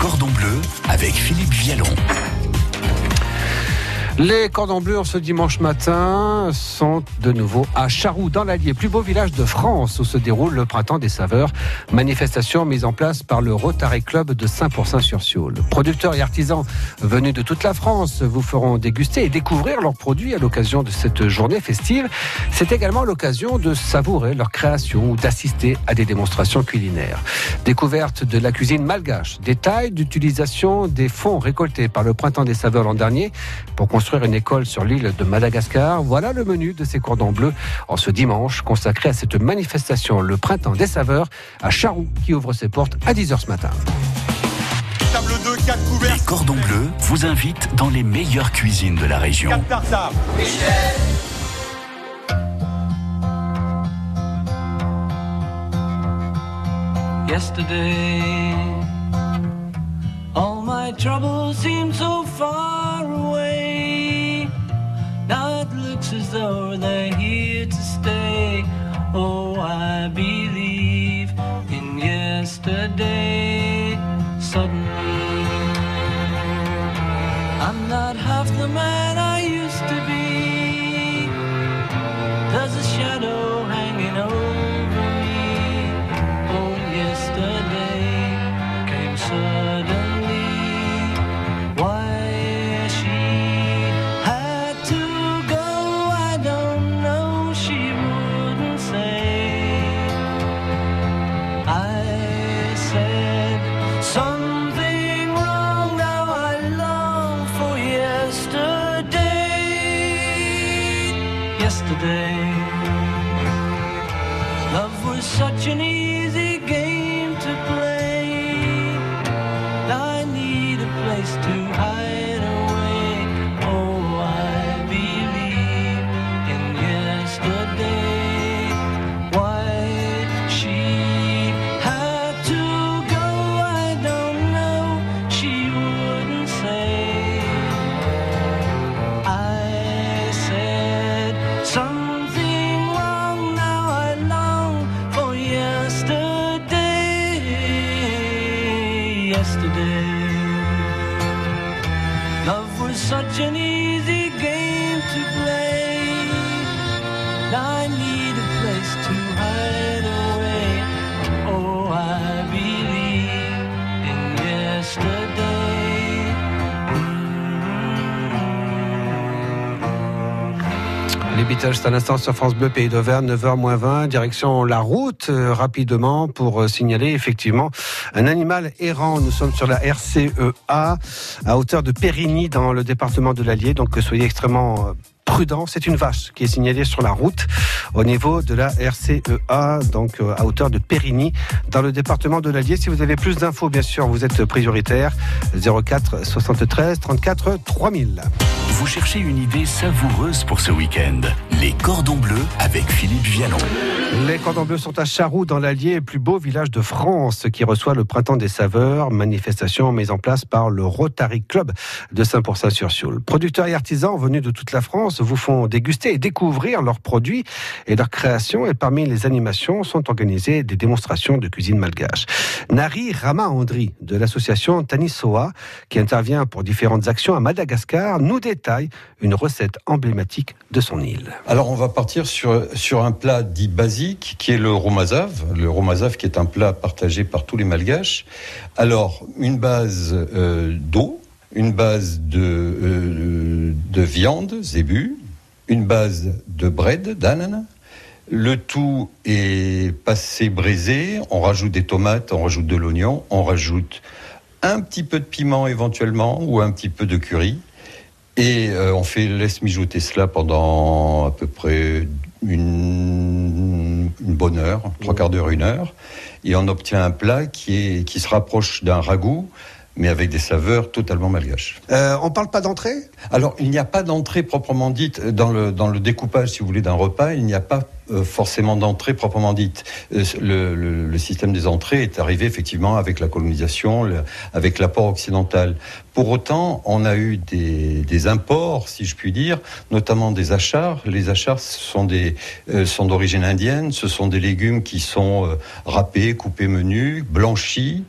cordons bleus avec Philippe Vialon. Les cordons bleus ce dimanche matin sont de nouveau à Charroux, dans l'Allier, plus beau village de France où se déroule le Printemps des Saveurs, manifestation mise en place par le Rotary Club de Saint-Pourçain-sur-Sioule. Producteurs et artisans venus de toute la France vous feront déguster et découvrir leurs produits à l'occasion de cette journée festive. C'est également l'occasion de savourer leur création ou d'assister à des démonstrations culinaires. Découverte de la cuisine malgache, détails d'utilisation des fonds récoltés par le Printemps des Saveurs l'an dernier pour construire une école sur l'île de Madagascar. Voilà le menu de ces cordons bleus en ce dimanche consacré à cette manifestation, le printemps des saveurs, à Charroux, qui ouvre ses portes à 10h ce matin. Table 2, 4 couverts. Les cordons bleus vous invitent dans les meilleures cuisines de la région. Yesterday, all my troubles seem so far As though they're here to stay. Oh, I believe in yesterday. Suddenly, I'm not half the man yesterday. Love was such an easy Beatles, c'est à l'instant sur France Bleu, Pays d'Auvergne, 9h moins 20, direction la route, euh, rapidement, pour euh, signaler effectivement un animal errant. Nous sommes sur la RCEA, à hauteur de Périgny, dans le département de l'Allier, donc euh, soyez extrêmement prudents. C'est une vache qui est signalée sur la route au niveau de la RCEA, donc à hauteur de Périgny, dans le département de l'Allier. Si vous avez plus d'infos, bien sûr, vous êtes prioritaire. 04 73 34 3000. Vous cherchez une idée savoureuse pour ce week-end Les cordons bleus avec Philippe Vialon. Les cordons bleus sont à Charroux, dans l'Allier, plus beau village de France, qui reçoit le Printemps des Saveurs, manifestation mise en place par le Rotary Club de Saint-Pourçain-sur-Sioule. Producteurs et artisans venus de toute la France vous font déguster et découvrir leurs produits et leurs créations. Et parmi les animations sont organisées des démonstrations de cuisine malgache. Nari Rama Andri, de l'association Tanisoa, qui intervient pour différentes actions à Madagascar, nous détaille une recette emblématique de son île. Alors on va partir sur, sur un plat dit basique qui est le romazav. Le romazav qui est un plat partagé par tous les malgaches. Alors une base euh, d'eau, une base de, euh, de viande, zébu, une base de bread, d'ananas. Le tout est passé braisé, on rajoute des tomates, on rajoute de l'oignon, on rajoute un petit peu de piment éventuellement ou un petit peu de curry. Et euh, on fait laisse mijoter cela pendant à peu près une, une bonne heure, trois quarts d'heure, une heure, et on obtient un plat qui, est, qui se rapproche d'un ragoût, mais avec des saveurs totalement malgaches. Euh, on parle pas d'entrée? Alors, il n'y a pas d'entrée proprement dite dans le, dans le découpage, si vous voulez, d'un repas. Il n'y a pas forcément d'entrée proprement dite. Euh, le, système des entrées est arrivé effectivement avec la colonisation, avec l'apport occidental. Pour autant, on a eu des, imports, si je puis dire, notamment des achars. Les achars sont euh, sont d'origine indienne. Ce sont des légumes qui sont euh, râpés, coupés menus, blanchis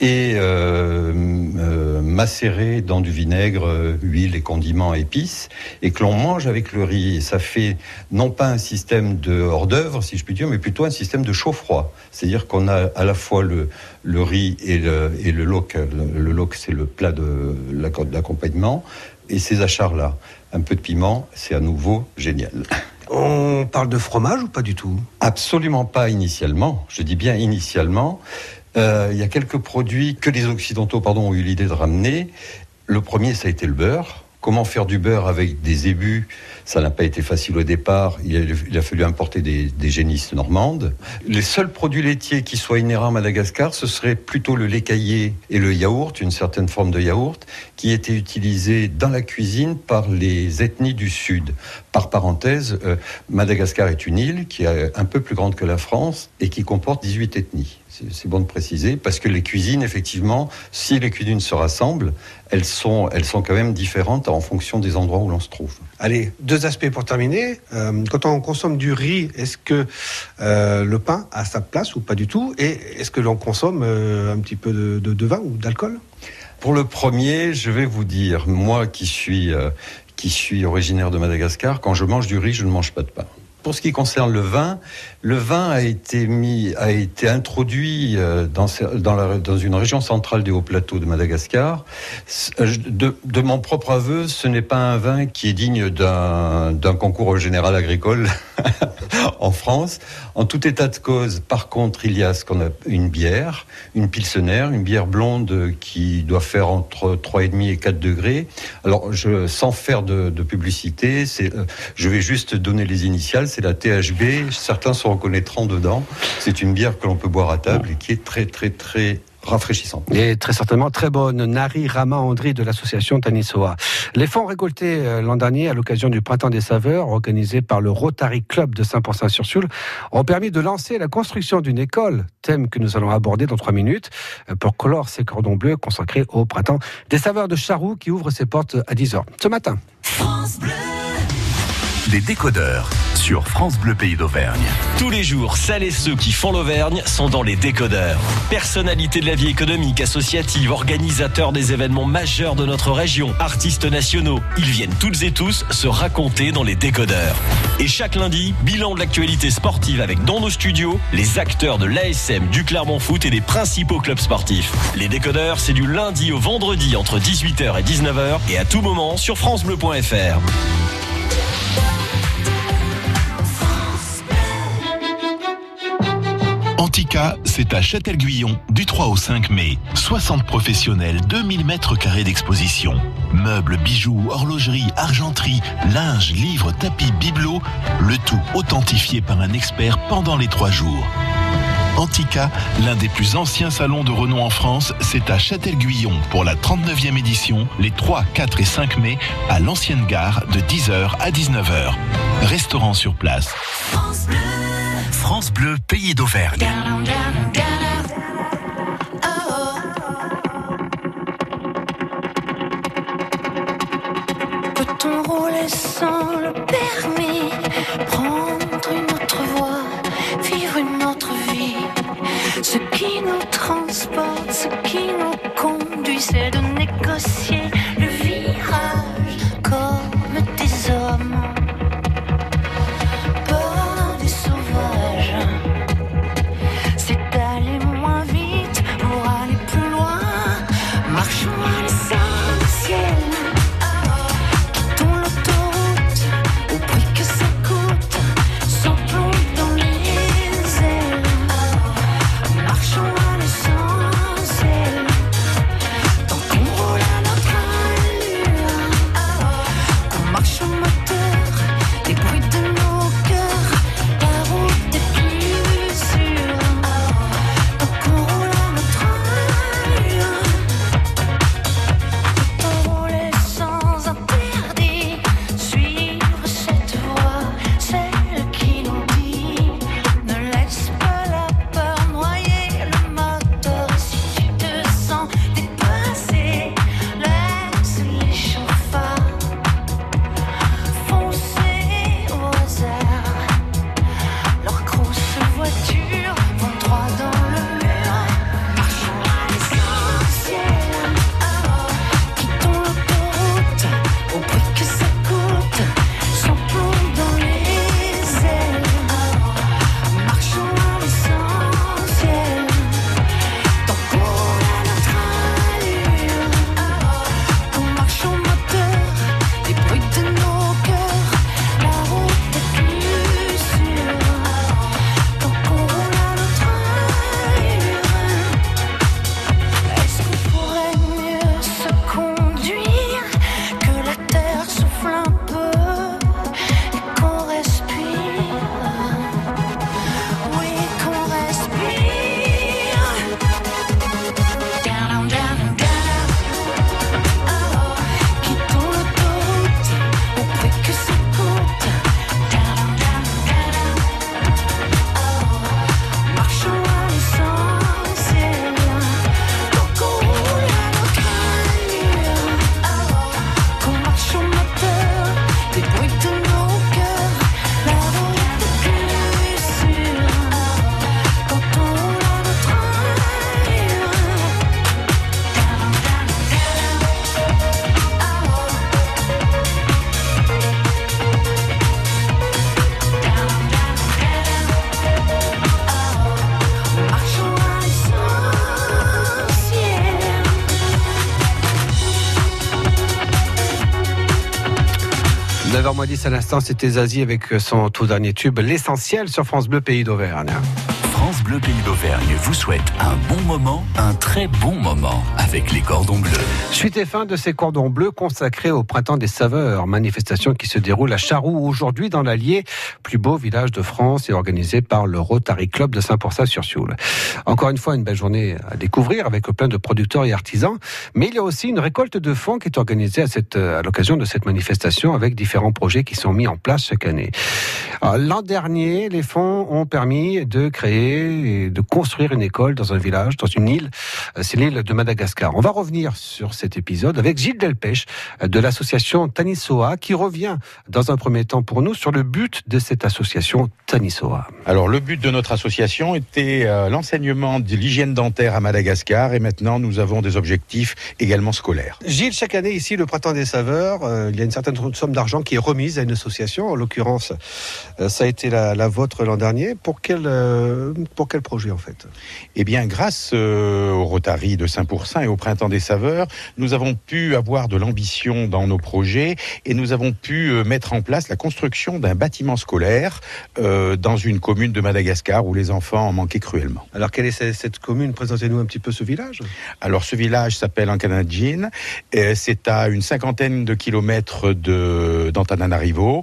et euh, euh, macéré dans du vinaigre, euh, huile et condiments, épices, et que l'on mange avec le riz. Ça fait non pas un système de hors d'œuvre, si je puis dire, mais plutôt un système de chaud-froid. C'est-à-dire qu'on a à la fois le, le riz et le, et le loc. Le, le loc, c'est le plat d'accompagnement, et ces achars-là. Un peu de piment, c'est à nouveau génial. On parle de fromage ou pas du tout? Absolument pas initialement. Je dis bien initialement. Euh, il y a quelques produits que les Occidentaux pardon, ont eu l'idée de ramener. Le premier, ça a été le beurre. Comment faire du beurre avec des ébus? Ça n'a pas été facile au départ. Il a, fallu importer des, des génisses normandes. Les seuls produits laitiers qui soient inhérents à Madagascar, ce serait plutôt le lait caillé et le yaourt, une certaine forme de yaourt, qui était utilisé dans la cuisine par les ethnies du Sud. Par parenthèse, euh, Madagascar est une île qui est un peu plus grande que la France et qui comporte 18 ethnies. C'est bon de préciser parce que les cuisines, effectivement, si les cuisines se rassemblent, elles sont, elles sont quand même différentes en fonction des endroits où l'on se trouve. Allez, deux aspects pour terminer. Euh, quand on consomme du riz, est-ce que euh, le pain a sa place ou pas du tout? Et est-ce que l'on consomme euh, un petit peu de, de- de vin ou d'alcool? Pour le premier, je vais vous dire, moi qui suis, qui suis originaire de Madagascar, quand je mange du riz, je ne mange pas de pain. Pour ce qui concerne le vin, le vin a été mis, a été introduit euh, dans, dans, une région centrale des hauts plateaux de Madagascar. Euh, De, mon propre aveu, ce n'est pas un vin qui est digne d'un concours général agricole en France. En tout état de cause, par contre, il y a ce qu'on a une bière, une pilsener, une bière blonde qui doit faire entre 3,5 et 4 degrés. Alors, je, sans faire de, de publicité, euh, je vais juste donner les initiales. C'est la THB. Certains se reconnaîtront dedans. C'est une bière que l'on peut boire à table et qui est très, très, très rafraîchissante. Et très certainement très bonne. Nari Rama Andri de l'association Tanisoa. Les fonds récoltés euh, l'an dernier à l'occasion du Printemps des Saveurs, organisé par le Rotary Club de Saint-Pourçain-sur-Sioule, ont permis de lancer la construction d'une école, thème que nous allons aborder dans trois minutes, euh, pour clore ces cordons bleus consacrés au Printemps des Saveurs de Charroux qui ouvre ses portes à 10h ce matin. Les décodeurs sur France Bleu Pays d'Auvergne. Tous les jours, celles et ceux qui font l'Auvergne sont dans les décodeurs. Personnalités de la vie économique, associative, organisateurs des événements majeurs de notre région, artistes nationaux, ils viennent toutes et tous se raconter dans les décodeurs. Et chaque lundi, bilan de l'actualité sportive avec dans nos studios les acteurs de l'ASM, du Clermont Foot et des principaux clubs sportifs. Les décodeurs, c'est du lundi au vendredi entre 18h et 19h et à tout moment sur francebleu.fr. Antica, c'est à Châtel-Guyon du 3 au 5 mai. 60 professionnels, 2000 mètres carrés d'exposition. Meubles, bijoux, horlogerie, argenterie, linge, livres, tapis, bibelots, le tout authentifié par un expert pendant les trois jours. Antica, l'un des plus anciens salons de renom en France, c'est à Châtel-Guyon pour la 39e édition, les 3, 4 et 5 mai, à l'ancienne gare de 10h à 19h. Restaurant sur place. France Pays d'Auvergne. Peut-on rouler sans le permis Prendre une autre voie, vivre une autre vie? Ce qui nous transporte, ce qui nous conduit, c'est de négocier 9h10 à l'instant, c'était Zazie avec son tout dernier tube, L'essentiel sur France Bleu Pays d'Auvergne. Bleu Pays d'Auvergne vous souhaite un bon moment, un très bon moment avec les cordons bleus. Suite et fin de ces cordons bleus consacrés au printemps des saveurs, manifestation qui se déroule à Charroux aujourd'hui dans l'Allier, plus beau village de France et organisé par le Rotary Club de Saint-Pourçain-sur-Sioule. Encore une fois, une belle journée à découvrir avec plein de producteurs et artisans, mais il y a aussi une récolte de fonds qui est organisée à, à l'occasion de cette manifestation avec différents projets qui sont mis en place chaque année. Alors, L'an dernier, les fonds ont permis de créer et de construire une école dans un village, dans une île, euh, c'est l'île de Madagascar. On va revenir sur cet épisode avec Gilles Delpech euh, de l'association Tanisoa qui revient dans un premier temps pour nous sur le but de cette association Tanisoa. Alors le but de notre association était euh, l'enseignement de l'hygiène dentaire à Madagascar et maintenant nous avons des objectifs également scolaires. Gilles, chaque année ici, le printemps des saveurs, euh, il y a une certaine somme d'argent qui est remise à une association. En l'occurrence, euh, ça a été la, la vôtre l'an dernier. Pour quel, euh, pour quel projet en fait? Eh bien grâce euh, au Rotary de Saint-Pourçain et au printemps des saveurs, nous avons pu avoir de l'ambition dans nos projets et nous avons pu euh, mettre en place la construction d'un bâtiment scolaire euh, dans une commune de Madagascar où les enfants en manquaient cruellement. Alors, quelle est ce- cette commune? Présentez-nous un petit peu ce village. Alors ce village s'appelle Ankanadjin, c'est à une cinquantaine de kilomètres d'Antananarivo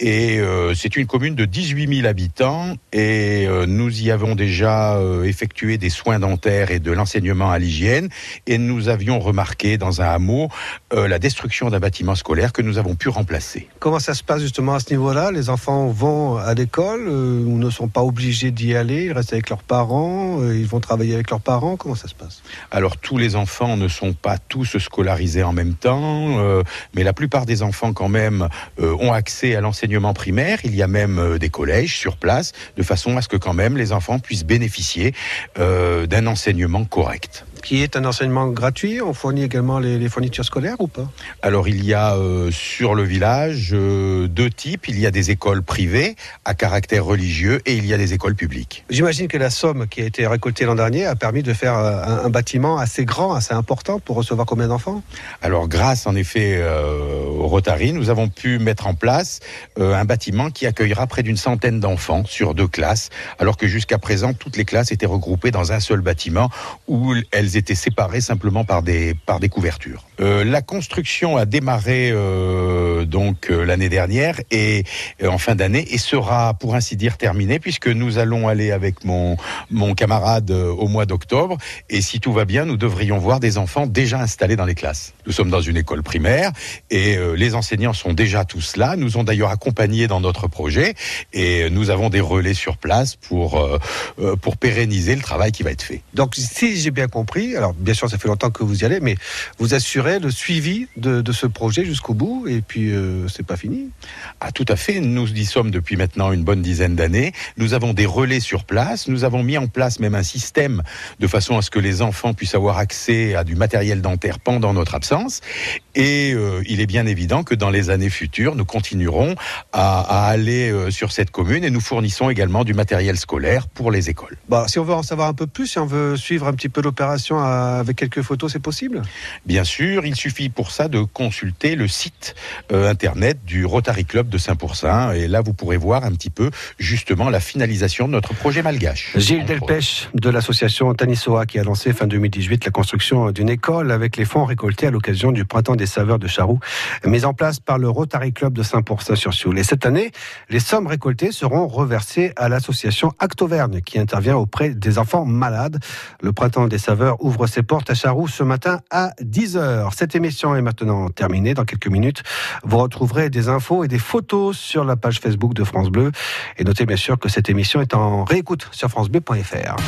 et c'est une commune de 18 000 habitants et nous y avons déjà euh, effectué des soins dentaires et de l'enseignement à l'hygiène et nous avions remarqué dans un hameau euh, la destruction d'un bâtiment scolaire que nous avons pu remplacer. Comment ça se passe justement à ce niveau-là? Les enfants vont à l'école euh, ou ne sont pas obligés d'y aller Ils restent avec leurs parents Ils vont travailler avec leurs parents? Comment ça se passe? Alors tous les enfants ne sont pas tous scolarisés en même temps, euh, mais la plupart des enfants quand même euh, ont accès à l'enseignement primaire. Il y a même euh, des collèges sur place, de façon à ce que quand même les enfants puissent bénéficier euh, d'un enseignement correct. Qui est un enseignement gratuit On fournit également les, les fournitures scolaires ou pas? Alors il y a euh, sur le village euh, deux types. Il y a des écoles privées à caractère religieux et il y a des écoles publiques. J'imagine que la somme qui a été récoltée l'an dernier a permis de faire euh, un, un bâtiment assez grand, assez important pour recevoir combien d'enfants? Alors, grâce en effet euh, au Rotary, nous avons pu mettre en place un bâtiment qui accueillera près d'une centaine d'enfants sur deux classes, alors que jusqu'à présent, toutes les classes étaient regroupées dans un seul bâtiment où elles étaient séparées simplement par des, par des couvertures. Euh, la construction a démarré euh, donc euh, l'année dernière et en fin d'année et sera pour ainsi dire terminée puisque nous allons aller avec mon, mon camarade au mois d'octobre et si tout va bien, nous devrions voir des enfants déjà installés dans les classes. Nous sommes dans une école primaire et les enseignants sont déjà tous là, nous ont d'ailleurs accompagnés dans notre projet et nous avons des relais sur place pour, pour pérenniser le travail qui va être fait. Donc, si j'ai bien compris, alors bien sûr, ça fait longtemps que vous y allez, mais vous assurez le suivi de, de ce projet jusqu'au bout, et puis euh, c'est pas fini. Ah, tout à fait. Nous y sommes depuis maintenant une bonne dizaine d'années. Nous avons des relais sur place. Nous avons mis en place même un système de façon à ce que les enfants puissent avoir accès à du matériel dentaire pendant notre absence. Et euh, il est bien évident que dans les années futures, nous continuerons à, à aller euh, sur cette commune et nous fournissons également du matériel scolaire pour les écoles. Bon, si on veut en savoir un peu plus, si on veut suivre un petit peu l'opération avec quelques photos, c'est possible? Bien sûr, il suffit pour ça de consulter le site euh, internet du Rotary Club de Saint-Pourçain. Et là, vous pourrez voir un petit peu justement la finalisation de notre projet malgache. Gilles Delpech de l'association Tanisoa qui a lancé fin 2018 la construction d'une école avec les fonds récoltés à l'occasion du printemps des saveurs de Charroux, mise en place par le Rotary Club de Saint-Pourçain-sur-Sioule. Et cette année, les sommes récoltées seront reversées à l'association Actoverne qui intervient auprès des enfants malades. Le printemps des saveurs ouvre ses portes à Charroux ce matin à 10h. Cette émission est maintenant terminée. Dans quelques minutes, vous retrouverez des infos et des photos sur la page Facebook de France Bleu. Et notez bien sûr que cette émission est en réécoute sur francebleu.fr.